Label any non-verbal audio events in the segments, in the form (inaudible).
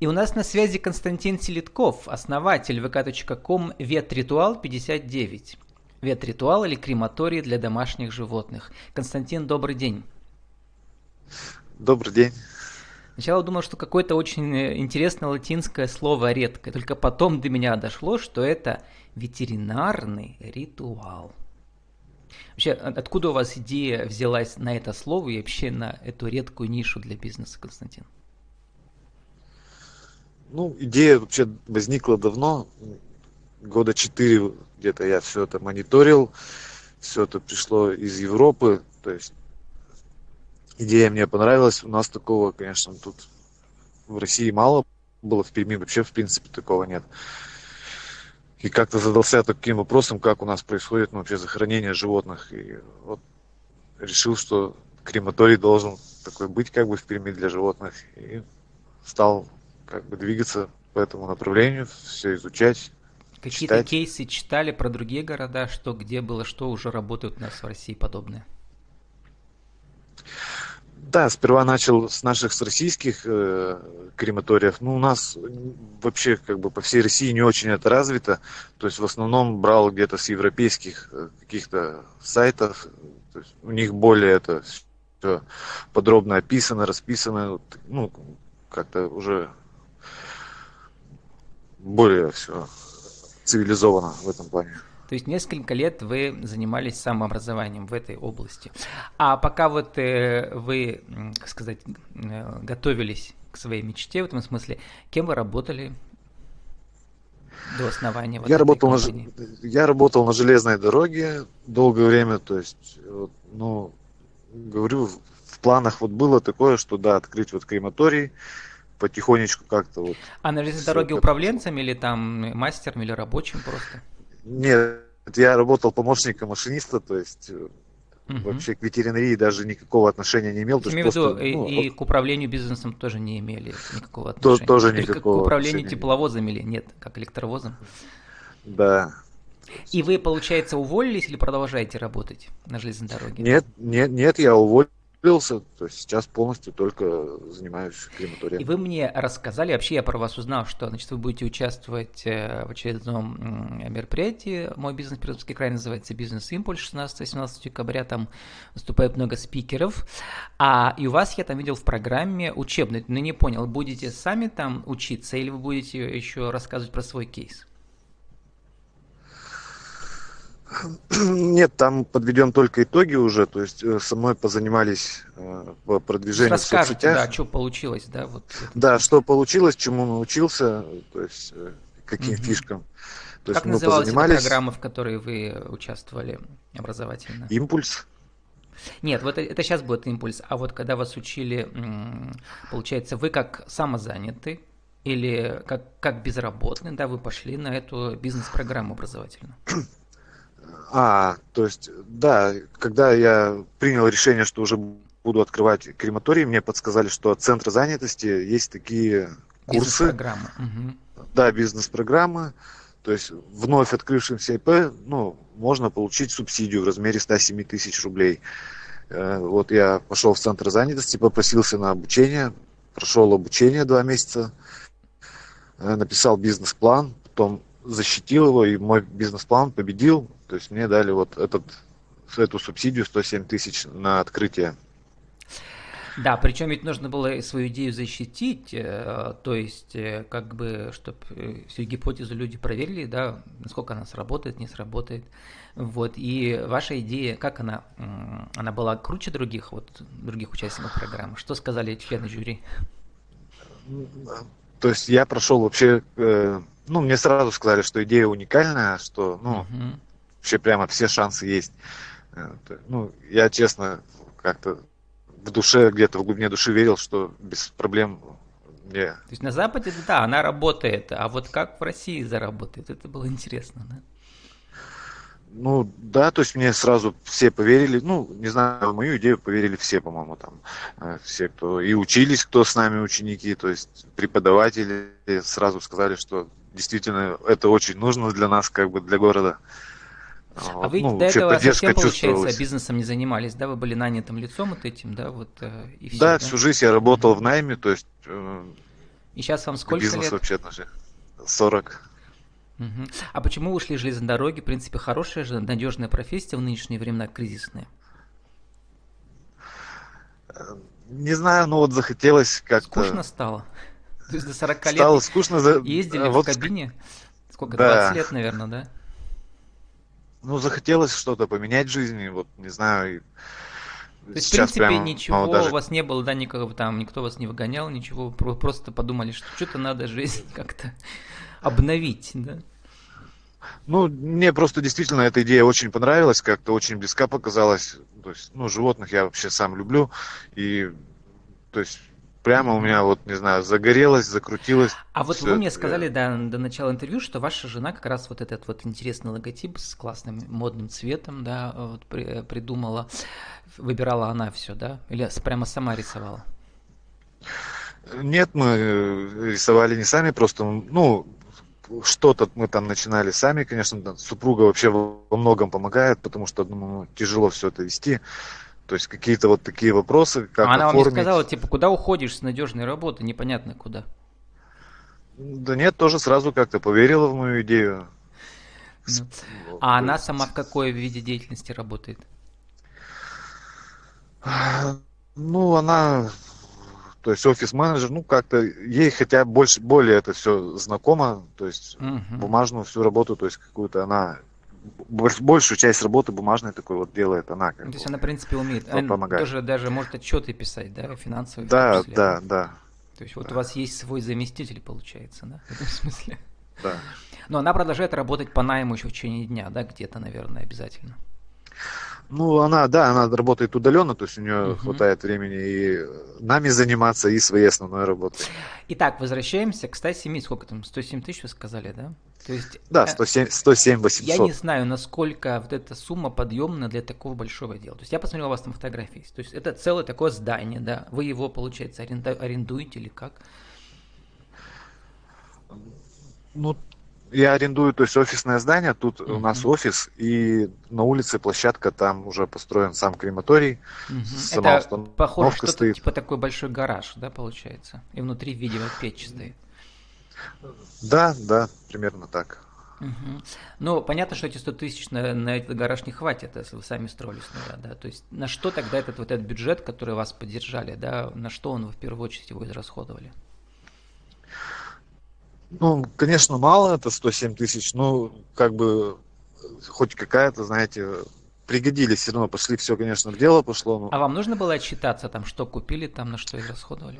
И у нас на связи Константин Селитков, основатель vk.com Ветритуал 59. Ветритуал или крематорий для домашних животных. Константин, добрый день. Добрый день. Сначала думал, что какое-то очень интересное латинское слово редкое, только потом до меня дошло, что это ветеринарный ритуал. Вообще, откуда у вас идея взялась на это слово и вообще на эту редкую нишу для бизнеса, Константин? Ну, идея вообще возникла давно, года четыре где-то я все это мониторил, все это пришло из Европы, то есть идея мне понравилась, у нас такого, конечно, тут в России мало было, в Перми вообще в принципе такого нет и как-то задался таким вопросом, как у нас происходит ну, вообще захоронение животных. И вот решил, что крематорий должен такой быть как бы в Перми для животных. И стал как бы двигаться по этому направлению, все изучать. Какие-то кейсы читали про другие города, что где было, что уже работают у нас в России подобное? Да, сперва начал с наших с российских э, крематориев. Ну, у нас вообще как бы по всей России не очень это развито. То есть в основном брал где-то с европейских э, каких-то сайтов. То есть у них более это все подробно описано, расписано. Ну, как-то уже более все цивилизованно в этом плане. То есть несколько лет вы занимались самообразованием в этой области. А пока вот э, вы, как сказать, э, готовились к своей мечте в этом смысле, кем вы работали до основания? Вот я, работал на, я работал на железной дороге долгое время, то есть, вот, ну, говорю, в планах вот было такое, что да, открыть вот крематорий, потихонечку как-то вот. А на железной дороге управленцем или там мастером или рабочим просто? Нет, я работал помощником машиниста, то есть угу. вообще к ветеринарии даже никакого отношения не имел. Есть просто, виду, ну, и, к управлению бизнесом тоже не имели никакого отношения. То, тоже Только никакого к управлению отношения. тепловозом или нет, как электровозом? Да. И вы, получается, уволились или продолжаете работать на железной дороге? Нет, нет, нет, я уволился Влился, то есть сейчас полностью только занимаюсь крематорием. И вы мне рассказали, вообще я про вас узнал, что значит, вы будете участвовать э, в очередном мероприятии. Мой бизнес Пермский край называется «Бизнес Импульс» 16-18 декабря. Там выступает много спикеров. А и у вас, я там видел в программе учебной, но не понял, будете сами там учиться или вы будете еще рассказывать про свой кейс? (clears throat) Нет, там подведем только итоги уже, то есть э, со мной позанимались э, по продвижению Расскажите, в соцсетях. да, что получилось, да? Вот да, что получилось, чему научился, то есть э, каким угу. фишкам. То как есть называлась позанимались... эта программа, в которой вы участвовали образовательно? Импульс. Нет, вот это сейчас будет импульс, а вот когда вас учили, получается, вы как самозанятый или как, как безработный, да, вы пошли на эту бизнес-программу образовательную? (clears throat) А, то есть, да, когда я принял решение, что уже буду открывать крематорий, мне подсказали, что от центра занятости есть такие курсы. Бизнес-программы. Угу. Да, бизнес-программы. То есть вновь открывшимся ИП, ну, можно получить субсидию в размере 107 тысяч рублей. Э, вот я пошел в центр занятости, попросился на обучение, прошел обучение два месяца, э, написал бизнес-план, потом защитил его, и мой бизнес-план победил. То есть мне дали вот этот, эту субсидию 107 тысяч на открытие. Да, причем ведь нужно было свою идею защитить, э, то есть э, как бы, чтобы э, всю гипотезу люди проверили, да, насколько она сработает, не сработает. Вот, и ваша идея, как она, она была круче других, вот, других участников программы? Что сказали члены жюри? То есть я прошел вообще ну, мне сразу сказали, что идея уникальная, что, ну, угу. вообще прямо все шансы есть. Э, ну, я честно как-то в душе, где-то в глубине души верил, что без проблем мне... То есть на Западе, да, она работает, а вот как в России заработает, это было интересно, да? Ну, да, то есть мне сразу все поверили, ну, не знаю, в мою идею поверили все, по-моему, там, э, все, кто и учились, кто с нами ученики, то есть преподаватели сразу сказали, что действительно это очень нужно для нас, как бы для города. А вы ну, до этого совсем, получается, бизнесом не занимались, да? Вы были нанятым лицом вот этим, да? Вот, э, и все, да, да, всю жизнь я работал в найме, то есть... Э, И сейчас вам сколько Бизнес лет? вообще отношения. 40. А почему ушли из железной дороги? В принципе, хорошая же, надежная профессия в нынешние времена кризисные. Не знаю, ну вот захотелось как-то... Скучно стало. То есть до 40 лет Стало скучно. За... ездили а в вот ск- кабине? Сколько, Да. 20 лет, наверное, да? Ну, захотелось что-то поменять в жизни, вот, не знаю. То есть, в принципе, прямо, ничего ну, даже у вас не было, да, никого там, никто вас не выгонял, ничего, про- просто подумали, что что-то надо жизнь (laughs) как-то обновить, да? Ну, мне просто действительно эта идея очень понравилась, как-то очень близка показалась. То есть, ну, животных я вообще сам люблю. И, то есть, прямо у меня, вот, не знаю, загорелось, закрутилось. А вот вы мне это. сказали до, до начала интервью, что ваша жена как раз вот этот вот интересный логотип с классным модным цветом, да, вот при- придумала, выбирала она все, да? Или прямо сама рисовала? Нет, мы э, рисовали не сами, просто, ну, что-то мы там начинали сами, конечно, да, супруга вообще во многом помогает, потому что ну, тяжело все это вести. То есть какие-то вот такие вопросы, как А она вам не оформить. сказала, типа, куда уходишь с надежной работы, непонятно куда. Да нет, тоже сразу как-то поверила в мою идею. Ну. А она сама в какой виде деятельности работает? Ну, она, то есть офис-менеджер, ну, как-то ей хотя больше, более это все знакомо, то есть Мгм. бумажную всю работу, то есть какую-то она, больш- большую часть работы бумажной такой вот делает она. Как То есть бы. она, в принципе, умеет. Вот Она помогает. тоже даже может отчеты писать, да, финансовые. Да, да, да, То есть вот у вас есть свой заместитель, получается, да, в этом смысле. да. Но она продолжает работать по найму еще в течение дня, да, где-то, наверное, обязательно. Ну, она, да, она работает удаленно, то есть у нее Мгм. хватает времени и нами заниматься, и своей основной работой. Итак, возвращаемся к 107, сколько там, 107 тысяч вы сказали, да? То есть, Да, э, 107, 107 я 800. не знаю, насколько вот эта сумма подъемна для такого большого дела. То есть я посмотрел, у вас там фотографии есть. То есть это целое такое здание, да? Вы его, получается, аренда- арендуете или как? Ну, я арендую, то есть офисное здание, тут у нас офис, и на улице площадка, там уже построен сам крематорий. Сама Это похоже, что-то стоит. типа такой большой гараж, да, получается? И внутри, видимо, печь стоит. Да, да, примерно так. Мгм. Ну, понятно, что эти 100 тысяч на, на этот гараж не хватит, если вы сами строили с нуля, да. То есть на что тогда этот вот этот бюджет, который вас поддержали, да, на что он вы в первую очередь его израсходовали? Ну, конечно, мало, это 107 тысяч, но как бы э, хоть какая-то, знаете, пригодились, все равно пошли, все, конечно, в дело пошло. но- А вам нужно было отчитаться, там, что купили, там, на что израсходовали?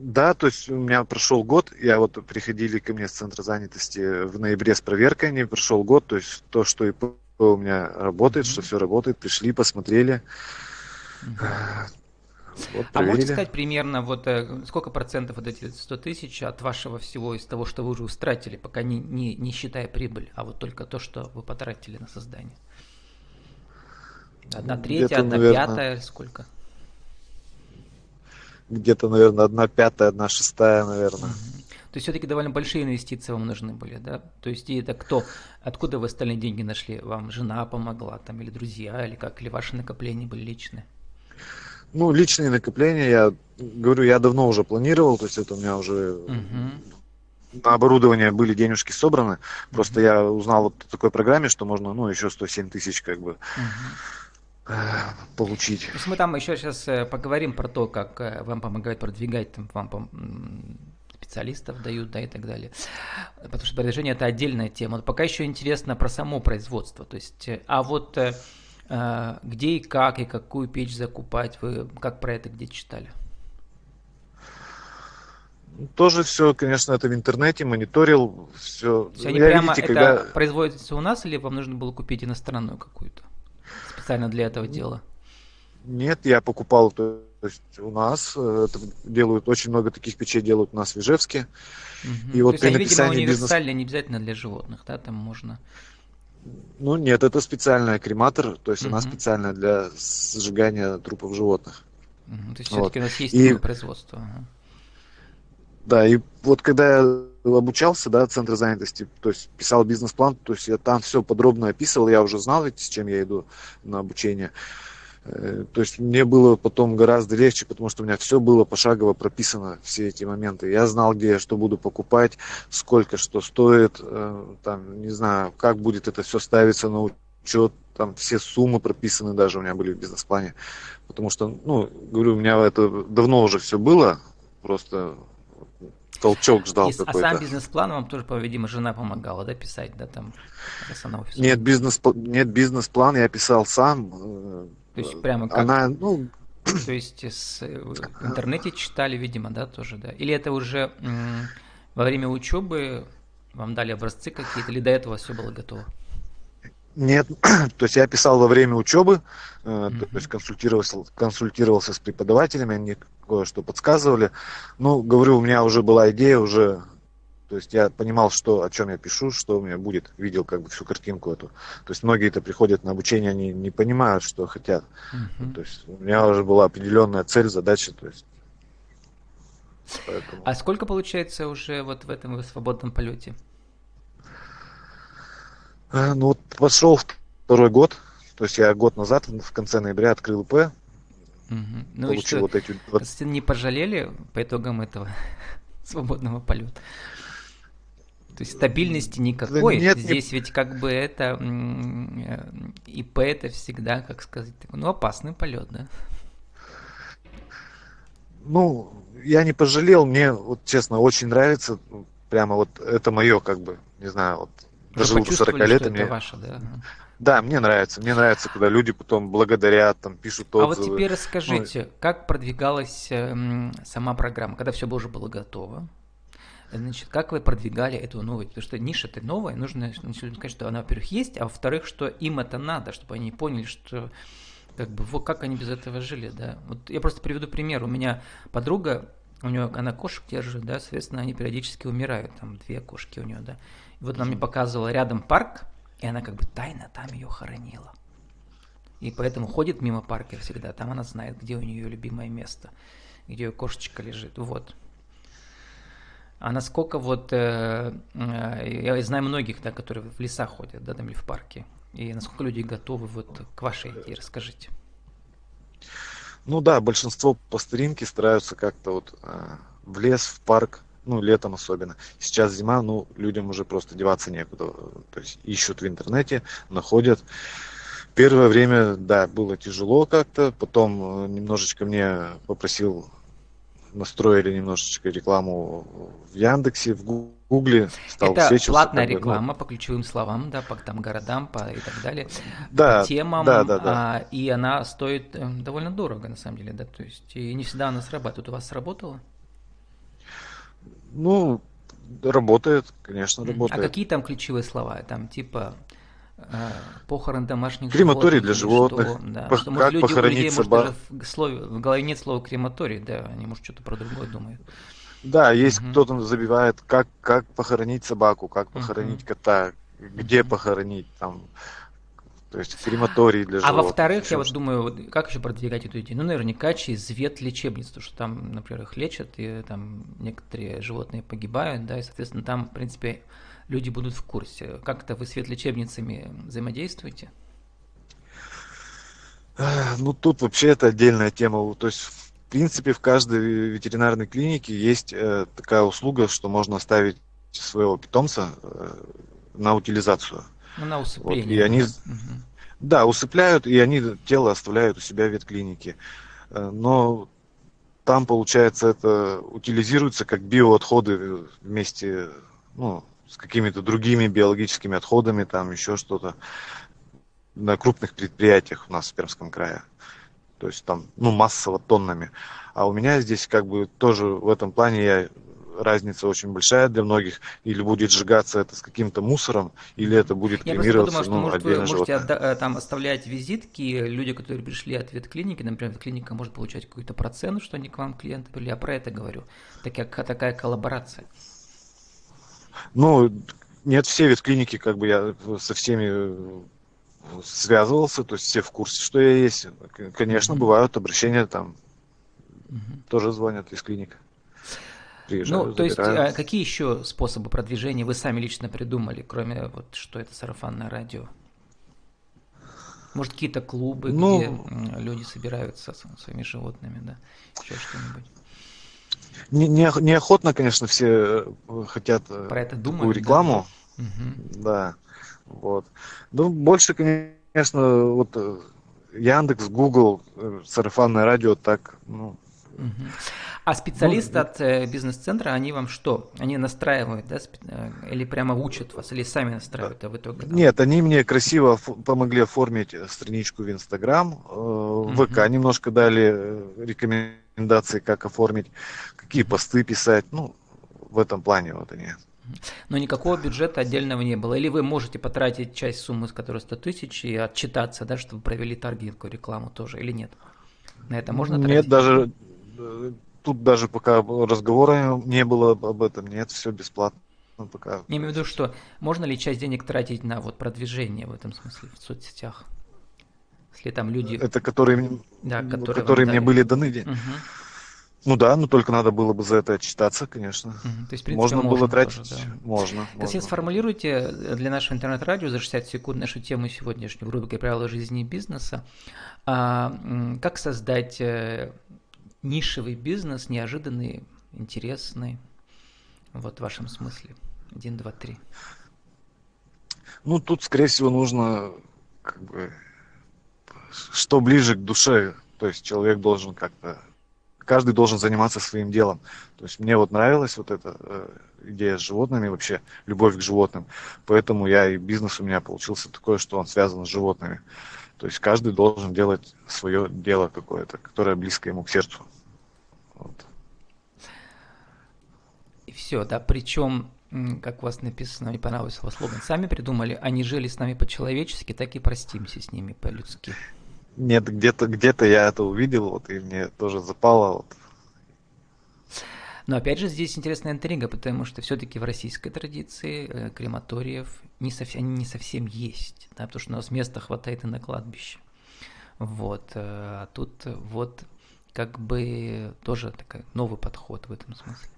Да, то есть у меня прошел год, я вот приходили ко мне с центра занятости в ноябре с проверкой, не прошел год, то есть то, что ИП у меня работает, Мгм. что все работает, пришли, посмотрели, Мгм. Вот А проверили. можете сказать примерно, вот э, сколько процентов вот эти 100 тысяч от вашего всего из того, что вы уже устратили, пока не, не, не считая прибыль, а вот только то, что вы потратили на создание? Одна третья, одна наверное, пятая, сколько? Где-то, наверное, одна пятая, одна шестая, наверное. То есть все-таки довольно большие инвестиции вам нужны были, да? То есть и это кто, откуда вы остальные деньги нашли? Вам жена помогла там или друзья, или как, или ваши накопления были личные? Ну, личные накопления, я говорю, я давно уже планировал, то есть это у меня уже Мгм. на оборудование были денежки собраны. Просто Мгм. я узнал вот о такой программе, что можно, ну, еще 107 тысяч как бы э, получить. То есть мы там еще сейчас поговорим про то, как э, вам помогают продвигать, там, вам пом- специалистов дают, да, и так далее. Потому что продвижение это отдельная тема. Но пока еще интересно про само производство. То есть, э, а вот э, э, где и как, и какую печь закупать, вы как про это где читали? Тоже все, конечно, это в интернете, мониторил, все. То есть они прямо это производятся у нас, или вам нужно было купить иностранную какую-то? Специально для этого дела? Нет, я покупал, то есть у нас э, это делают, очень много таких печей делают у нас в Ижевске. Мгм. И То вот есть при они, видимо, написании бизнес- универсальные, не обязательно для животных, да, там можно... Ну нет, это специальная крематор, то есть она Мгм. специальная для сжигания трупов животных. Мгм. То есть Вот. все-таки у нас есть И- производство. ага. Да, и вот когда я обучался, да, в центре занятости, то есть писал бизнес-план, то есть я там все подробно описывал, я уже знал с чем я иду на обучение. Э, то есть мне было потом гораздо легче, потому что у меня все было пошагово прописано, все эти моменты. Я знал, где я что буду покупать, сколько что стоит, э, там, не знаю, как будет это все ставиться на учет, там все суммы прописаны даже у меня были в бизнес-плане. Потому что, ну, говорю, у меня это давно уже все было, просто толчок ждал И, какой-то. А сам бизнес-план вам тоже, по-видимому, жена помогала, да, писать, да, там, Нет, бизнес, нет, бизнес-план я писал сам. Э, То есть прямо как... Она, ну... То есть с, в интернете читали, видимо, да, тоже, да? Или это уже м- во время учебы вам дали образцы какие-то, или до этого все было готово? Нет, (clears throat) то есть я писал во время учебы, mm-hmm. то есть консультировался, консультировался с преподавателями, они кое-что подсказывали. Ну, говорю, у меня уже была идея, уже, то есть я понимал, что, о чем я пишу, что у меня будет, видел как бы всю картинку эту. То есть многие это приходят на обучение, они не понимают, что хотят. Mm-hmm. То есть у меня уже была определенная цель, задача, то есть. Поэтому... А сколько получается уже вот в этом свободном полете? А, ну вот пошел второй год, то есть я год назад, в конце ноября, открыл ИП. Угу. Ну получил и что, вот эти... Константин, не пожалели по итогам этого (laughs) свободного полета? То есть стабильности никакой. Нет, Здесь нет. ведь как бы это э, ИП это всегда, как сказать, ну опасный полет, да? Ну, я не пожалел, мне вот честно очень нравится, прямо вот это мое как бы, не знаю, вот Дожил до 40 лет. Что мне... это ваше, да? Да, мне нравится. Мне нравится, когда люди потом благодарят, там пишут отзывы. А вот теперь расскажите, ну, как продвигалась э, сама программа, когда все уже было готово? Значит, как вы продвигали эту новость? Потому что ниша-то новая, нужно сказать, что она, во-первых, есть, а во-вторых, что им это надо, чтобы они поняли, что как бы, вот как они без этого жили, да. Вот я просто приведу пример. У меня подруга, у нее она кошек держит, да, соответственно, они периодически умирают, там две кошки у нее, да. И вот она мне показывала рядом парк, и она как бы тайно там ее хоронила. И поэтому ходит мимо парка всегда, там она знает, где у нее любимое место, где ее кошечка лежит. Вот. А насколько вот, э, э, я знаю многих, да, которые в леса ходят, да, там или в парке, и насколько люди готовы вот к вашей идее, расскажите. Ну да, большинство по старинке стараются как-то вот э, в лес, в парк ну, летом особенно. Сейчас зима, ну, людям уже просто деваться некуда. То есть ищут в интернете, находят. Первое время, да, было тяжело как-то, потом немножечко мне попросил, настроили немножечко рекламу в Яндексе, в Гугле, стал Это платная как бы, реклама ну, по ключевым словам, да, по там городам по, и так далее, да, по темам, да, да, да. А, и она стоит э, довольно дорого, на самом деле, да, то есть и не всегда она срабатывает. У вас сработало? Ну, работает, конечно, а работает. А какие там ключевые слова? Там типа похорон домашних крематорий для животных. Что, да, Пох- что, может, как люди, похоронить людей, собак. Может, даже в, слове, в голове нет слова крематорий, да, они, может, что-то про другое думают. Да, есть угу. кто-то забивает, как, как похоронить собаку, как похоронить угу. кота, где похоронить, там, то есть крематорий для животных. А во-вторых, я вот думаю, как еще продвигать эту идею? Ну, наверняка через вет лечебниц, потому что там, например, их лечат, и там некоторые животные погибают, да, и, соответственно, там, в принципе, люди будут в курсе. Как это вы с ветлечебницами взаимодействуете? Ну, тут вообще это отдельная тема. То есть, в принципе, в каждой ветеринарной клинике есть э, такая услуга, что можно оставить своего питомца э, на утилизацию. Ну, на усыпление. Вот, и они, угу. да, усыпляют, и они тело оставляют у себя в ветклинике. Э, но там, получается, это утилизируется как биоотходы вместе, ну, с какими-то другими биологическими отходами, там еще что-то на крупных предприятиях у нас в Пермском крае. То есть там, ну, массово тоннами. А у меня здесь как бы тоже в этом плане я разница очень большая для многих. Или будет сжигаться это с каким-то мусором, или это будет Я кремироваться Я подумал, что, ну, может, вы можете отда- э, там оставлять визитки, люди, которые пришли от ветклиники, например, клиника может получать какой-то процент, что они к вам клиенты были. Я про это говорю. Такая, такая коллаборация. Ну, нет, все ветклиники, как бы я со всеми э, связывался, то есть все в курсе, что я есть. Конечно, mm-hmm. бывают обращения там, mm-hmm. тоже звонят из клиник приезжаю, Ну, то есть, а какие еще способы продвижения вы сами лично придумали, кроме вот, что это сарафанное радио? Может, какие-то клубы, ну, где люди собираются со своими животными, да, еще что-нибудь. Не, не, неохотно, конечно, все э, хотят э, Про это думают, такую рекламу. Да? Угу. да, вот. Ну, больше, конечно, вот э, Яндекс, Google, сарафанное радио так, ну, а специалисты ну, от э, бизнес-центра, они вам что? Они настраивают, да, или прямо учат вас, или сами настраивают, а в итоге? Там... Нет, они мне красиво помогли оформить страничку в Инстаграм, э, в ВК немножко дали рекомендации, как оформить, какие посты писать, ну, в этом плане вот они. Но никакого бюджета отдельного не было. Или вы можете потратить часть суммы, с которой 100 тысяч, и отчитаться, да, чтобы провели таргетку, рекламу тоже, или нет? На это можно тратить? Нет, даже тут даже пока разговора не было об этом, нет, все бесплатно. Пока. Я имею в виду, что можно ли часть денег тратить на вот продвижение в этом смысле в соцсетях? Если там люди... Это которые, да, которые, которые мне были даны. Угу. Ну да, но только надо было бы за это отчитаться, конечно. Угу. То есть, принципе, можно, можно было тратить. Тоже, да. Можно. Константин, сформулируйте для нашего интернет-радио за 60 секунд нашу тему сегодняшнюю в рубрике «Правила жизни и бизнеса». А, как создать э, нишевый бизнес, неожиданный, интересный. Вот в вашем смысле. Один, два, три. Ну, тут, скорее всего, нужно как бы что ближе к душе. То есть человек должен как-то каждый должен заниматься своим делом. То есть мне вот нравилась вот эта э, идея с животными, вообще любовь к животным. Поэтому я и бизнес у меня получился такой, что он связан с животными. То есть каждый должен делать свое дело какое-то, которое близко ему к сердцу. Вот. И все, да, причем, как у вас написано, мне понравился его слоган, сами придумали, они жили с нами по-человечески, так и простимся с ними по-людски. Нет, где-то где я это увидел, вот, и мне тоже запало, вот, но опять же здесь интересная интрига, потому что все-таки в российской традиции э, крематориев не совсем, они не совсем есть, да, потому что у нас места хватает и на кладбище. Вот, э, а тут вот как бы тоже такой новый подход в этом смысле.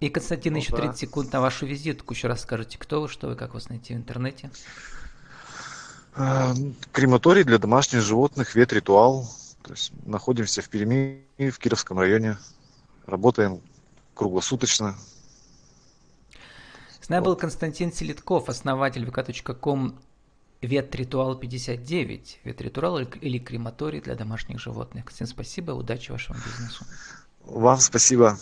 И, Константин, ну, еще да. 30 секунд на вашу визитку. Еще раз скажите, кто вы, что вы, как вас найти в интернете? А, крематорий для домашних животных, ветритуал. То есть находимся в Перми, в Кировском районе. Работаем круглосуточно. С нами был Константин Селитков, основатель vk.com Ветритуал 59. Ветритуал или крематорий для домашних животных. Всем спасибо, удачи вашему бизнесу. Вам спасибо.